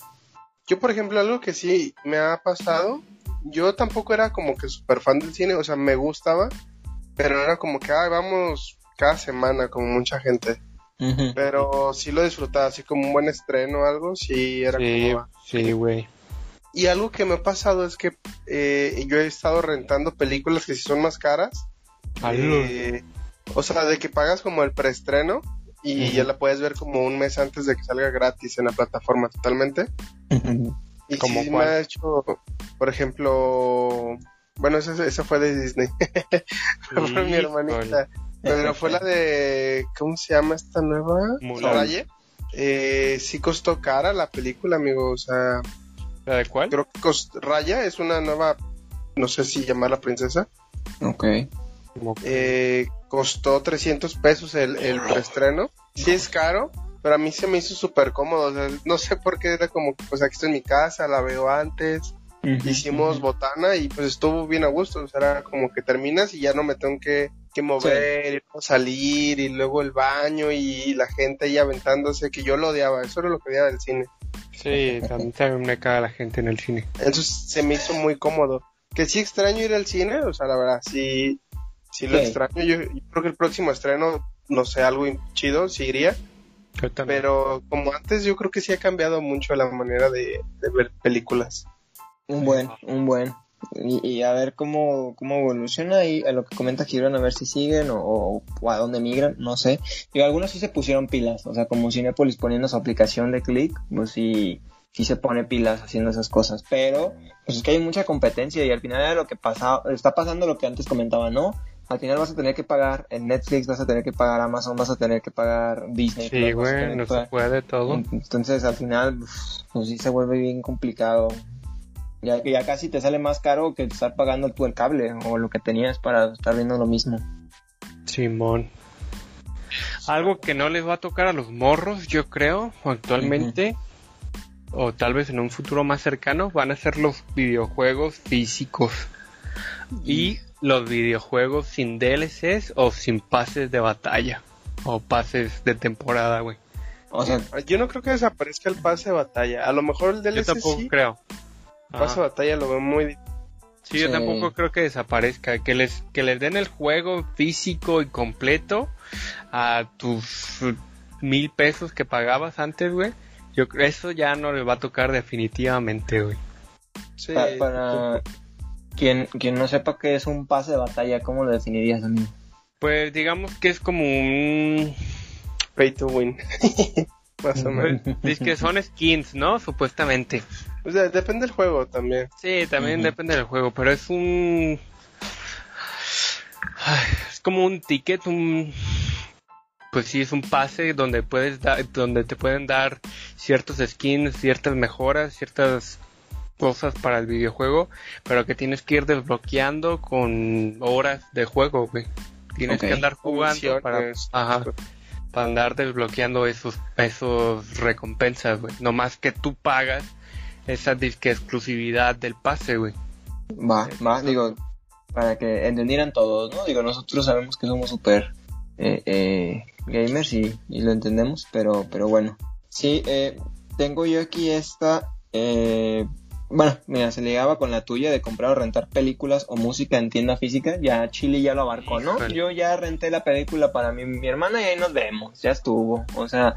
Yo, por ejemplo, algo que sí me ha pasado, yo tampoco era como que súper fan del cine, o sea, me gustaba, pero era como que, ay, vamos cada semana, como mucha gente. Pero sí lo disfrutaba, así como un buen estreno o algo, sí era como... Sí, güey. Y algo que me ha pasado es que eh, yo he estado rentando películas que sí son más caras. Eh, o sea, de que pagas como el preestreno y ya la puedes ver como un mes antes de que salga gratis en la plataforma totalmente. Y como sí me ha hecho, por ejemplo, bueno, esa, fue de Disney. fue mi hermanita. Pero fue la de, ¿cómo se llama esta nueva? Raya. Eh, sí costó cara la película, amigo. O sea, ¿la de cuál? Creo que Raya es una nueva, no sé si llamarla princesa. Ok. Eh, costó 300 pesos el, el preestreno. Sí es caro, pero a mí se me hizo súper cómodo. no sé por qué era como, pues aquí estoy en mi casa, la veo antes. Hicimos botana y pues estuvo bien a gusto. O sea, era como que terminas y ya no me tengo que, que mover, salir y luego el baño y la gente ahí aventándose, que yo lo odiaba. Eso era lo que odiaba del cine. Sí, también me caga la gente en el cine. Entonces se me hizo muy cómodo. Que sí extraño ir al cine, o sea, la verdad, sí, sí lo extraño. Yo, creo que el próximo estreno, no sé, algo chido, sí iría. Pero como antes, yo creo que sí ha cambiado mucho la manera de, ver películas. Un buen, un buen. Y, a ver cómo, cómo evoluciona y a lo que comenta Gibran, a ver si siguen o, a dónde migran, no sé. Y algunos sí se pusieron pilas, o sea, como Cinepolis poniendo su aplicación de click, pues sí, sí se pone pilas haciendo esas cosas. Pero, pues es que hay mucha competencia y al final era lo que pasa, está pasando lo que antes comentaba, ¿no? Al final vas a tener que pagar en Netflix, vas a tener que pagar Amazon, vas a tener que pagar Disney. Sí, güey, no se puede todo. Entonces al final, pues sí se vuelve bien complicado ya, ya casi te sale más caro que estar pagando tú el cable o lo que tenías para estar viendo lo mismo. Simón. Algo que no les va a tocar a los morros, yo creo, actualmente, o tal vez en un futuro más cercano, van a ser los videojuegos físicos. Y los videojuegos sin DLCs o sin pases de batalla. O pases de temporada, güey. O sea, yo no creo que desaparezca el pase de batalla. A lo mejor el DLC Yo tampoco creo. Paso batalla lo veo muy Sí, yo tampoco creo que desaparezca, que les que les den el juego físico y completo a tus mil pesos que pagabas antes, güey. Yo creo eso ya no le va a tocar definitivamente, güey. Sí, para, quien quien no sepa qué es un pase de batalla, ¿cómo lo definirías, amigo? Pues digamos que es como un pay to win. Más o menos. Dice que son skins, ¿no? Supuestamente. O sea, depende del juego también. Sí, también depende del juego, pero es un... es como un ticket, un... Pues sí, es un pase donde puedes dar, donde te pueden dar ciertos skins, ciertas mejoras, ciertas cosas para el videojuego, pero que tienes que ir desbloqueando con horas de juego, güey. Tienes que andar jugando para, ajá, para andar desbloqueando esos, esos recompensas, güey. No más que tú pagas esa disque exclusividad del pase, güey. Va, va, digo, para que entendieran todos, ¿no? Digo, nosotros sabemos que somos súper eh, eh, gamers y, lo entendemos, pero, pero bueno. Sí, eh, tengo yo aquí esta, bueno, mira, se ligaba con la tuya de comprar o rentar películas o música en tienda física. Ya Chile ya lo abarcó, ¿no? Yo ya renté la película para mi, mi hermana y ahí nos vemos, ya estuvo. O sea,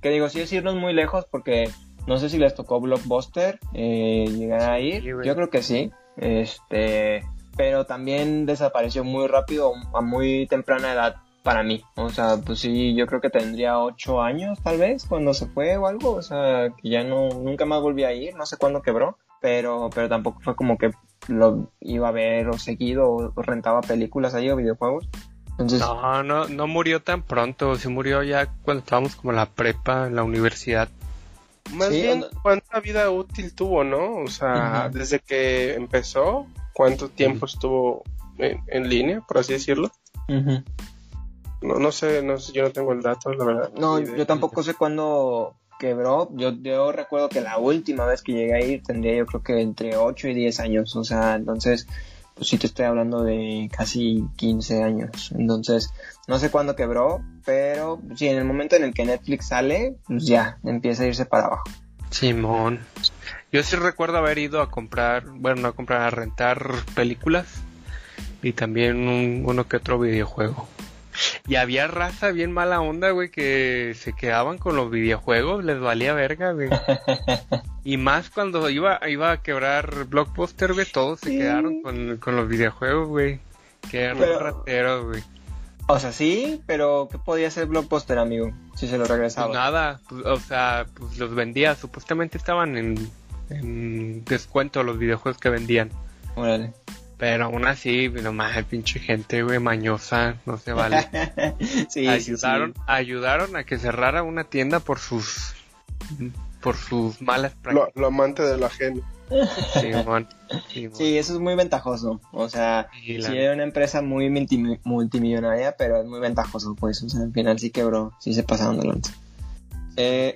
que digo, sí es irnos muy lejos porque no sé si les tocó Blockbuster eh, llegar a ir. Yo creo que sí. Este, pero también desapareció muy rápido a muy temprana edad para mí. O sea, pues sí, yo creo que tendría ocho años tal vez cuando se fue o algo. O sea, que ya no, nunca más volví a ir. No sé cuándo quebró. Pero, pero tampoco fue como que lo iba a ver o seguido o, rentaba películas ahí o videojuegos. Entonces... No, no, no murió tan pronto. Se murió ya cuando estábamos como en la prepa, en la universidad. Más bien, ¿cuánta vida útil tuvo, no? O sea, desde que empezó, ¿cuánto tiempo estuvo en, línea, por así decirlo? no, no sé, no sé, yo no tengo el dato, la verdad. No, yo tampoco sé cuándo quebró. Yo, recuerdo que la última vez que llegué a ir tendría yo creo que entre 8 y 10 años. O sea, entonces pues sí te estoy hablando de casi 15 años. Entonces, no sé cuándo quebró, pero sí, en el momento en el que Netflix sale, pues ya, empieza a irse para abajo. Simón. Yo sí recuerdo haber ido a comprar, bueno, no a comprar, a rentar películas y también uno que otro videojuego. Y había raza bien mala onda, güey, que se quedaban con los videojuegos, les valía verga, güey. y más cuando iba, iba a quebrar Blockbuster, güey, todos se quedaron con, los videojuegos, güey. Que eran rateros, güey. O sea, sí, pero ¿qué podía hacer Blockbuster, amigo? Si se lo regresaba. Pues nada, pues, o sea, pues los vendía. Supuestamente estaban en, en descuento los videojuegos que vendían. Órale. Pero aún así, nomás pinche gente, güey, mañosa, no se vale. sí, ayudaron, ayudaron a que cerrara una tienda por sus por sus malas prácticas. Lo, amante de la gente. Sí, sí, eso es muy ventajoso. O sea, sí, era una empresa muy multimillonaria, pero es muy ventajoso, pues. O sea, al final sí quebró, sí se pasaron de lanza. Eh,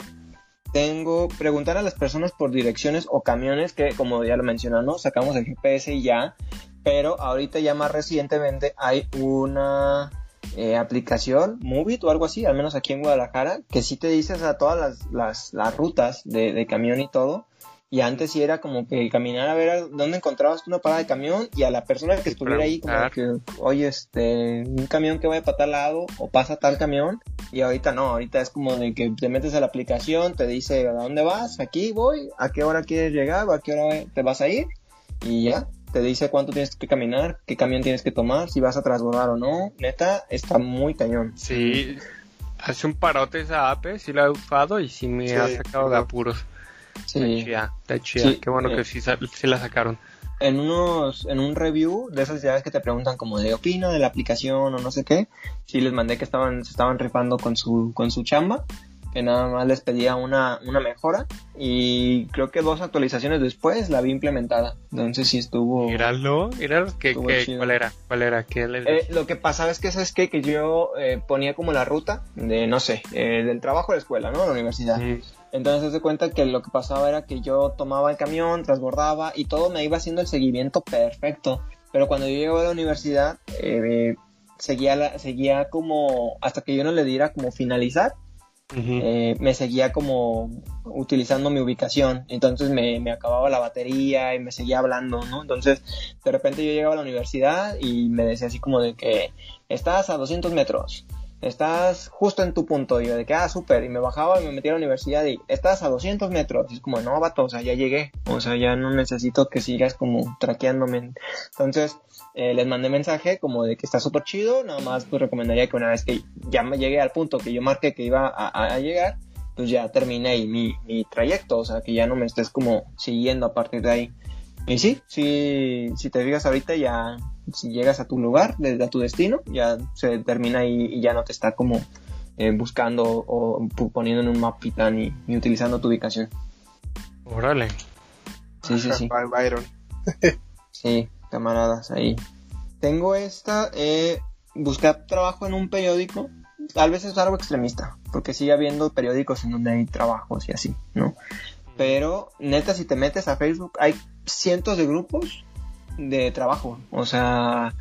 tengo preguntar a las personas por direcciones o camiones que como ya lo mencionamos sacamos el GPS y ya pero ahorita ya más recientemente hay una eh, aplicación, Movit o algo así, al menos aquí en Guadalajara, que sí te dices a todas las, las, las rutas de, de, camión y todo. Y antes sí era como que caminar a ver dónde encontrabas una parada de camión y a la persona que estuviera ahí como que, oye, este, un camión que vaya para tal lado o pasa tal camión. Y ahorita no, ahorita es como de que te metes a la aplicación, te dice a dónde vas, aquí voy, a qué hora quieres llegar o a qué hora te vas a ir y ya, te dice cuánto tienes que caminar, qué camión tienes que tomar, si vas a transbordar o no. Neta, está muy cañón. Sí, hace un parote esa app, sí la he usado y sí me ha sacado de apuros. Sí. Está chida, Qué bueno que sí, sí, la sacaron. En unos, en un review de esas ciudades que te preguntan como de opino de la aplicación o no sé qué, sí les mandé que estaban, se estaban rifando con su, con su chamba que nada más les pedía una, una mejora y creo que dos actualizaciones después la vi implementada. Entonces sí estuvo... Míralo, míralo, ¿qué, qué, ¿cuál era? ¿Cuál era? ¿Qué eh, lo que pasaba es que, ¿sabes qué? Que yo eh, ponía como la ruta de, no sé, eh, del trabajo a la escuela, ¿no? La universidad. Entonces se cuenta que lo que pasaba era que yo tomaba el camión, transbordaba y todo me iba haciendo el seguimiento perfecto. Pero cuando yo llego a la universidad, seguía, la, seguía como, hasta que yo no le diera como finalizar, eh, me seguía como utilizando mi ubicación, entonces me, me, acababa la batería y me seguía hablando, ¿no? Entonces, de repente yo llegaba a la universidad y me decía así como de que estás a 200 metros, estás justo en tu punto, y yo de que, ah, súper, y me bajaba y me metía a la universidad y estás a 200 metros, y es como, no, vato, o sea, ya llegué, o sea, ya no necesito que sigas como traqueándome, entonces, eh, les mandé mensaje como de que está súper chido, nada más pues recomendaría que una vez que ya me llegué al punto que yo marqué que iba a, llegar, pues ya terminé mi, mi trayecto, o sea, que ya no me estés como siguiendo a partir de ahí. Y sí, sí, si te fijas ahorita ya, si llegas a tu lugar, desde a tu destino, ya se termina ahí y ya no te está como eh, buscando o poniendo en un mapita ni, ni utilizando tu ubicación. Órale. Sí, sí, sí. Byron. sí, camaradas ahí. Tengo esta, eh, buscar trabajo en un periódico, tal vez es algo extremista, porque sigue habiendo periódicos en donde hay trabajos y así, ¿no? Pero neta, si te metes a Facebook, hay cientos de grupos de trabajo, o sea,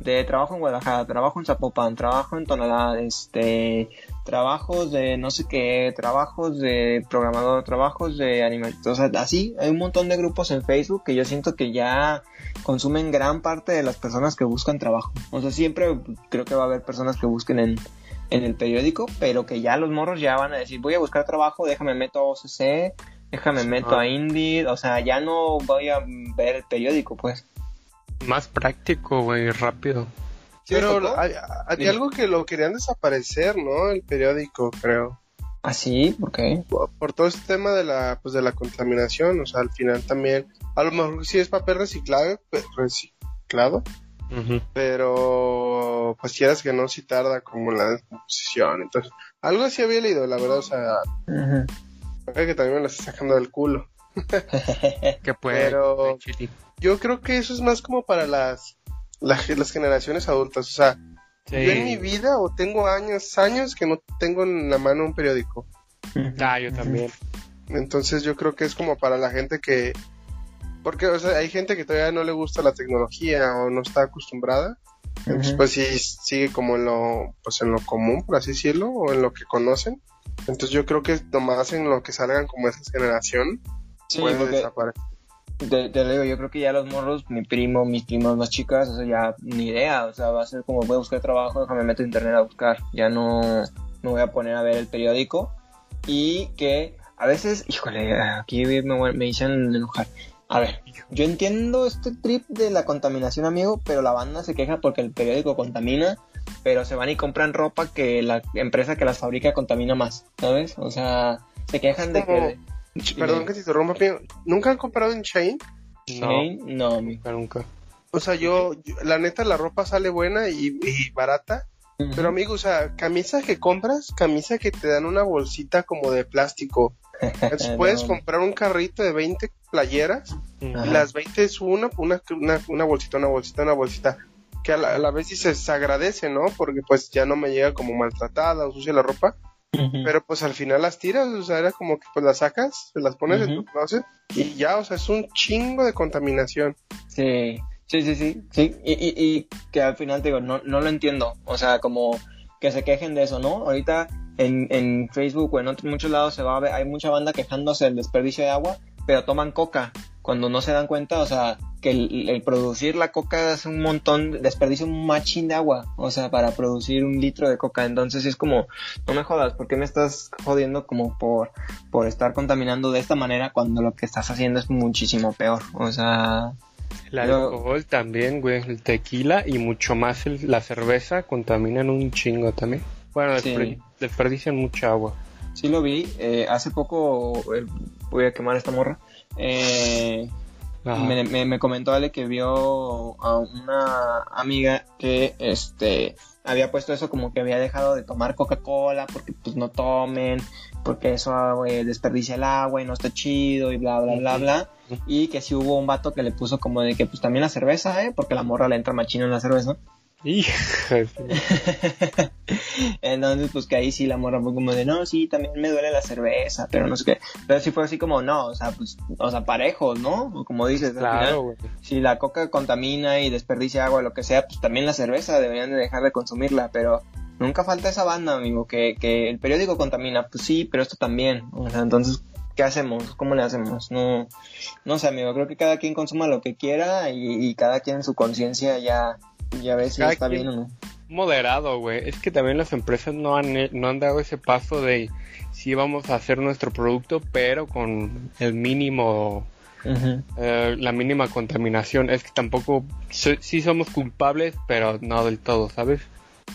de trabajo en Guadalajara, trabajo en Zapopan, trabajo en Tonalá, este, trabajos de no sé qué, trabajos de programador, trabajos de animador, o sea, así, hay un montón de grupos en Facebook que yo siento que ya consumen gran parte de las personas que buscan trabajo. O sea, siempre creo que va a haber personas que busquen en, en el periódico, pero que ya los morros ya van a decir, voy a buscar trabajo, déjame meto OCC, déjame meto a Indeed, o sea, ya no voy a ver el periódico, pues más práctico, güey, rápido. Pero hay, algo que lo querían desaparecer, ¿no? El periódico, creo. ¿Ah, sí? ¿Por qué? Por, todo este tema de la, pues, de la contaminación, o sea, al final también, a lo mejor sí es papel reciclado, pues, reciclado, pero pues quieras que no, si tarda como la descomposición, entonces, algo así había leído, la verdad, o sea, que también me lo estoy sacando del culo. que puede, pero yo creo que eso es más como para las, las, generaciones adultas. O sea, yo en mi vida o tengo años, años que no tengo en la mano un periódico. Ah, yo también. Entonces yo creo que es como para la gente que... Porque o sea, hay gente que todavía no le gusta la tecnología o no está acostumbrada. Entonces pues sí sigue como en lo, pues en lo común, por así decirlo, o en lo que conocen. Entonces yo creo que nomás en lo que salgan como esa generación puede desaparecer te, digo, yo creo que ya los morros, mi primo, mis primos más chicas, o sea, ya ni idea, o sea, va a ser como voy a buscar trabajo, déjame meto internet a buscar, ya no me voy a poner a ver el periódico y que a veces, híjole, aquí me, me dicen enojar. A ver, yo entiendo este trip de la contaminación, amigo, pero la banda se queja porque el periódico contamina, pero se van y compran ropa que la empresa que las fabrica contamina más, ¿sabes? O sea, se quejan de que Perdón que te rompa, ¿nunca han comprado en Chain? No, nunca, nunca. O sea, yo, la neta, la ropa sale buena y, barata. Pero amigo, o sea, camisa que compras, camisa que te dan una bolsita como de plástico. puedes comprar un carrito de 20 playeras y las 20 es una, una, una, bolsita, una bolsita, una bolsita. Que a la, vez sí se agradece, ¿no? Porque pues ya no me llega como maltratada o sucia la ropa. Pero pues al final las tiras, o sea, era como que pues las sacas, las pones en tu closet y ya, o sea, es un chingo de contaminación. Sí, sí, sí, sí, sí. Y, y, y que al final te digo, no, no lo entiendo, o sea, como que se quejen de eso, ¿no? Ahorita en, en Facebook o en otros muchos lados se va a ver, hay mucha banda quejándose del desperdicio de agua, pero toman coca cuando no se dan cuenta, o sea, que el, producir la coca es un montón, desperdicio un machín de agua, o sea, para producir un litro de coca. Entonces es como, no me jodas, ¿por qué me estás jodiendo como por, por estar contaminando de esta manera cuando lo que estás haciendo es muchísimo peor? O sea, El alcohol también, güey, el tequila y mucho más la cerveza contaminan un chingo también. Bueno, desperdician mucha agua. Sí lo vi, eh, hace poco eh, voy a quemar esta morra. Eh, me, me, comentó Ale que vio a una amiga que este había puesto eso como que había dejado de tomar Coca-Cola porque pues no tomen, porque eso eh, desperdicia el agua y no está chido y bla bla bla bla. Y que si hubo un vato que le puso como de que pues también la cerveza, eh, porque la morra le entra machino en la cerveza. Entonces, pues que ahí sí la morra fue como de, no, sí, también me duele la cerveza, pero no sé qué. Pero sí fue así como, no, o sea, pues, o sea, parejos, ¿no? Como dices, claro, si la coca contamina y desperdicia agua, lo que sea, pues también la cerveza deberían de dejar de consumirla, pero nunca falta esa banda, amigo, que, que el periódico contamina, pues sí, pero esto también, o sea, entonces, ¿qué hacemos? ¿Cómo le hacemos? No, no sé, amigo, creo que cada quien consuma lo que quiera y, y cada quien en su conciencia ya ya ves si está bien o no. Moderado, güey. Es que también las empresas no han, no han dado ese paso de sí vamos a hacer nuestro producto, pero con el mínimo, eh, la mínima contaminación. Es que tampoco, sí somos culpables, pero no del todo, ¿sabes?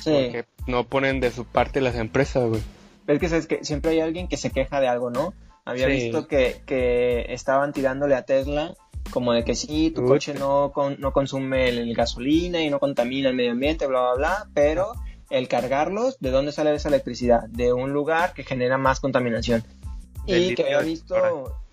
Sí. Porque no ponen de su parte las empresas, güey. Es que sabes que siempre hay alguien que se queja de algo, ¿no? Había visto que, que estaban tirándole a Tesla como de que sí, tu coche no, no consume el, gasolina y no contamina el medio ambiente, bla, bla, bla, pero el cargarlos, ¿de dónde sale esa electricidad? De un lugar que genera más contaminación. y que había visto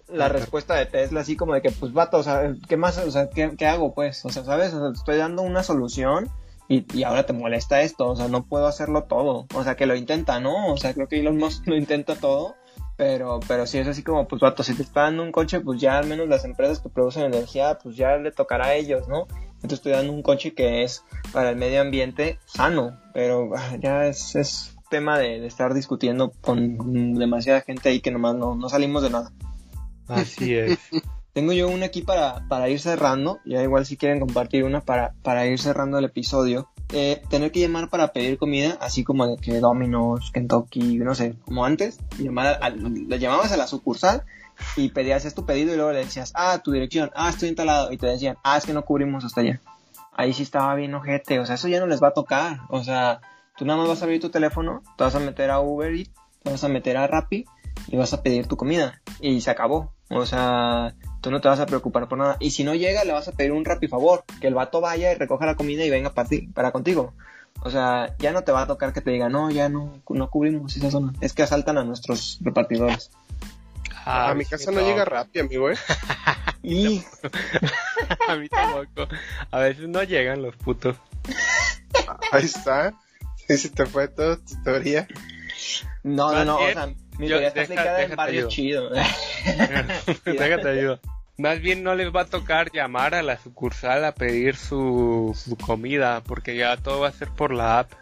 la respuesta de Tesla así como de que, pues, vato, o sea, ¿qué más, o sea, qué, hago, pues? O sea, ¿sabes? O sea, estoy dando una solución y, y, ahora te molesta esto, o sea, no puedo hacerlo todo. O sea, que lo intenta, ¿no? O sea, creo que Elon Musk lo intenta todo pero, pero si es así como, pues vato, si te dando un coche, pues ya al menos las empresas que producen energía, pues ya le tocará a ellos, ¿no? Entonces estoy dando un coche que es para el medio ambiente sano, pero ah, ya es, es tema de, estar discutiendo con demasiada gente ahí que nomás no, no salimos de nada. Así es. Tengo yo una aquí para, para ir cerrando, ya igual si quieren compartir una para, para ir cerrando el episodio. Eh, tener que llamar para pedir comida, así como de que Domino's, Kentucky, no sé, como antes, llamar le llamabas a la sucursal y pedías tu pedido y luego le decías, ah, tu dirección, ah, estoy instalado, y te decían, ah, es que no cubrimos hasta allá. Ahí sí estaba bien ojete, o sea, eso ya no les va a tocar, o sea, tú nada más vas a abrir tu teléfono, te vas a meter a Uber y te vas a meter a Rappi y vas a pedir tu comida y se acabó, o sea, tú no te vas a preocupar por nada. Y si no llega, le vas a pedir un rapi favor, que el vato vaya y recoja la comida y venga para ti, para contigo. O sea, ya no te va a tocar que te diga, no, ya no, no cubrimos esa zona. Es que asaltan a nuestros repartidores. Ah, a mi casa no llega Rappi, amigo, ¿eh? y... a mí tampoco. A veces no llegan los putos. Ahí está. Se te fue toda tu teoría. No, no, no, o sea, mi teoría está aplicada en barrio chido. déjate ayuda. Más bien no les va a tocar llamar a la sucursal a pedir su, comida, porque ya todo va a ser por la app.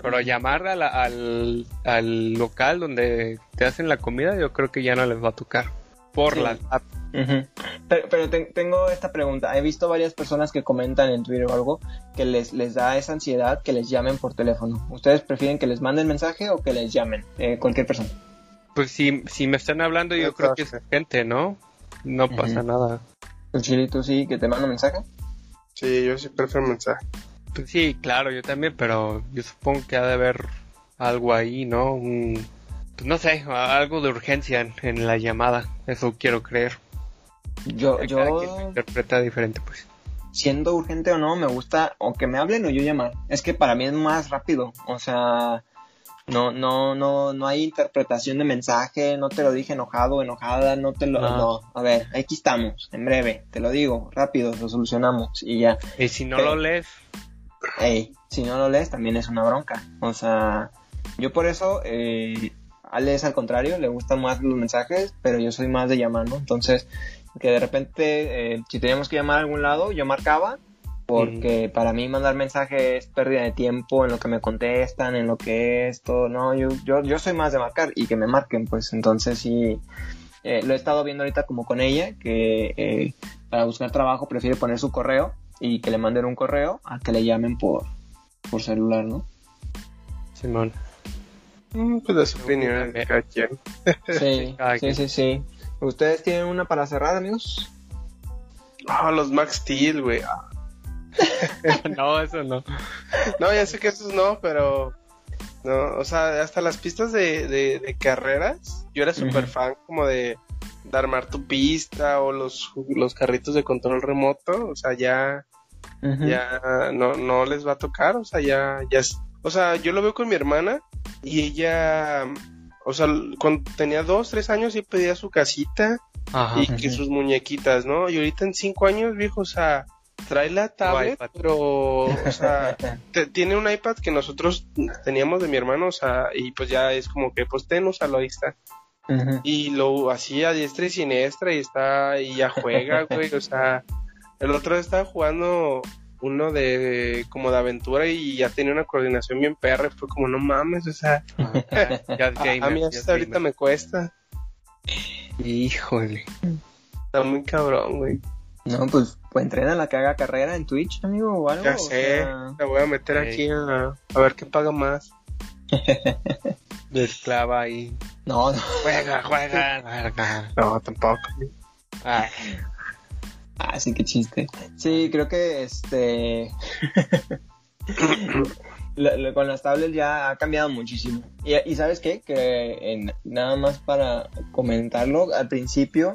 Pero llamar al, al local donde te hacen la comida, yo creo que ya no les va a tocar por la app. Pero, tengo esta pregunta. He visto varias personas que comentan en Twitter o algo que les, les da esa ansiedad que les llamen por teléfono. ¿Ustedes prefieren que les manden mensaje o que les llamen? Eh, cualquier persona. Pues si, si me están hablando, yo creo que es gente, ¿no? No pasa nada. ¿El chilito sí que te manda mensaje? Sí, yo sí prefiero mensaje. Pues sí, claro, yo también, pero yo supongo que ha de haber algo ahí, ¿no? Un, pues no sé, algo de urgencia en, la llamada. Eso quiero creer. Yo, yo. interpreta diferente, pues. Siendo urgente o no, me gusta o que me hablen o yo llamar. Es que para mí es más rápido. O sea, no, no, no, no hay interpretación de mensaje, no te lo dije enojado, enojada, no te lo, no, a ver, aquí estamos, en breve, te lo digo, rápido, lo solucionamos y ya. Y si no lo lees. Ey, si no lo lees también es una bronca, o sea, yo por eso, eh, Ale es al contrario, le gustan más los mensajes, pero yo soy más de llamar, ¿no? Entonces, que de repente, eh, si teníamos que llamar a algún lado, yo marcaba porque para mí mandar mensajes es pérdida de tiempo en lo que me contestan, en lo que es todo, no, yo, yo, yo soy más de marcar y que me marquen, pues entonces sí, eh, lo he estado viendo ahorita como con ella, que eh, para buscar trabajo prefiere poner su correo y que le manden un correo a que le llamen por, por celular, ¿no? Simón. Mm, pues de su opinión, cada quien. Sí, sí, sí, sí. ¿Ustedes tienen una para cerrar, amigos? Ah, los Max Steel, güey. no, eso no. No, ya sé que esos no, pero. No, o sea, hasta las pistas de, de, carreras, yo era súper fan como de, de, armar tu pista o los, los carritos de control remoto, o sea, ya, ya no, no les va a tocar, o sea, ya, ya, o sea, yo lo veo con mi hermana y ella, o sea, cuando tenía dos, tres años y pedía su casita y que sus muñequitas, ¿no? Y ahorita en cinco años, viejo, o sea, trae la tablet, pero, o sea, tiene un iPad que nosotros teníamos de mi hermano, o sea, y pues ya es como que, pues ten, úsalo, ahí está. Y lo hacía a diestra y siniestra y está, y ya juega, güey, o sea, el otro día estaba jugando uno de como de aventura y ya tenía una coordinación bien perra, fue como no mames, o sea, a, mí hasta ahorita me cuesta. Híjole. Está muy cabrón, güey. No, pues, pues entrena la que haga carrera en Twitch, amigo, o algo. Ya sé, la voy a meter aquí a, ver qué paga más. de esclava ahí. No, no. Juega, juega, juega. No, tampoco. Ah. ah, sí, qué chiste. Sí, creo que este. con las tablets ya ha cambiado muchísimo. Y, sabes qué? Que en, nada más para comentarlo, al principio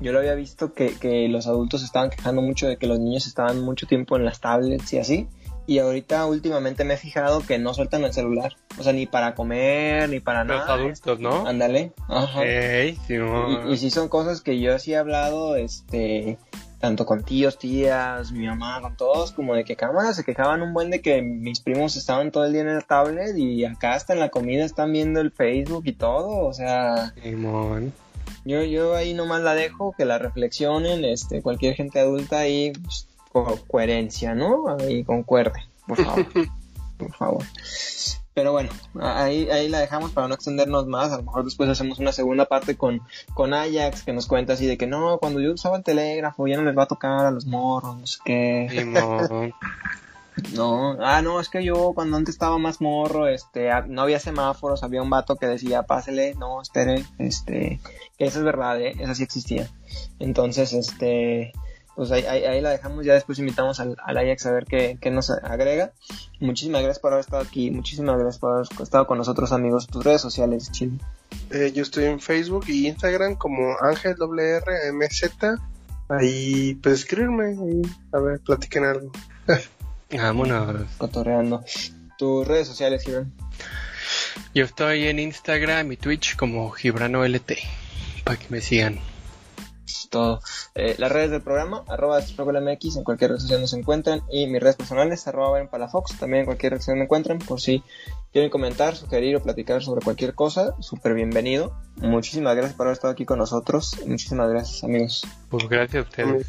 yo lo había visto que, que, los adultos estaban quejando mucho de que los niños estaban mucho tiempo en las tablets y así. Y ahorita últimamente me he fijado que no sueltan el celular. O sea, ni para comer, ni para nada. Los adultos, ¿no? Ándale. Ajá. y, y sí son cosas que yo sí he hablado, este, tanto con tíos, tías, mi mamá, con todos, como de que cámara se quejaban un buen de que mis primos estaban todo el día en el tablet y acá hasta en la comida están viendo el Facebook y todo, o sea... Yo, yo ahí nomás la dejo, que la reflexionen, este, cualquier gente adulta ahí, pues, con coherencia, ¿no? Ahí concuerde, por favor. por favor. Pero bueno, ahí, ahí la dejamos para no extendernos más. A lo mejor después hacemos una segunda parte con, con Ajax que nos cuenta así de que no, cuando yo usaba el telégrafo ya no les va a tocar a los morros, no sé qué. no. ah, no, es que yo cuando antes estaba más morro, este, no había semáforos, había un vato que decía, pásele, no, espere, este, que eso es verdad, ¿eh? eso sí existía. Entonces, este, pues ahí, ahí, la dejamos. Ya después invitamos al, al Ajax a ver qué, qué, nos agrega. Muchísimas gracias por haber estado aquí. Muchísimas gracias por haber estado con nosotros, amigos. Tus redes sociales, Chile. Eh, yo estoy en Facebook y Instagram como Ángel WRMZ. Ahí, pues escribirme. a ver, platiquen algo. Vámonos. Cotorreando. Tus redes sociales, Gibran. Yo estoy en Instagram y Twitch como GibranoLT. Para que me sigan todo. Eh, las redes del programa, arroba MX, en cualquier red social nos encuentran. Y mis redes personales, arroba en Palafox, también en cualquier red social me encuentran. Por si quieren comentar, sugerir o platicar sobre cualquier cosa, súper bienvenido. Muchísimas gracias por haber estado aquí con nosotros. Muchísimas gracias, amigos. Pues gracias a ustedes.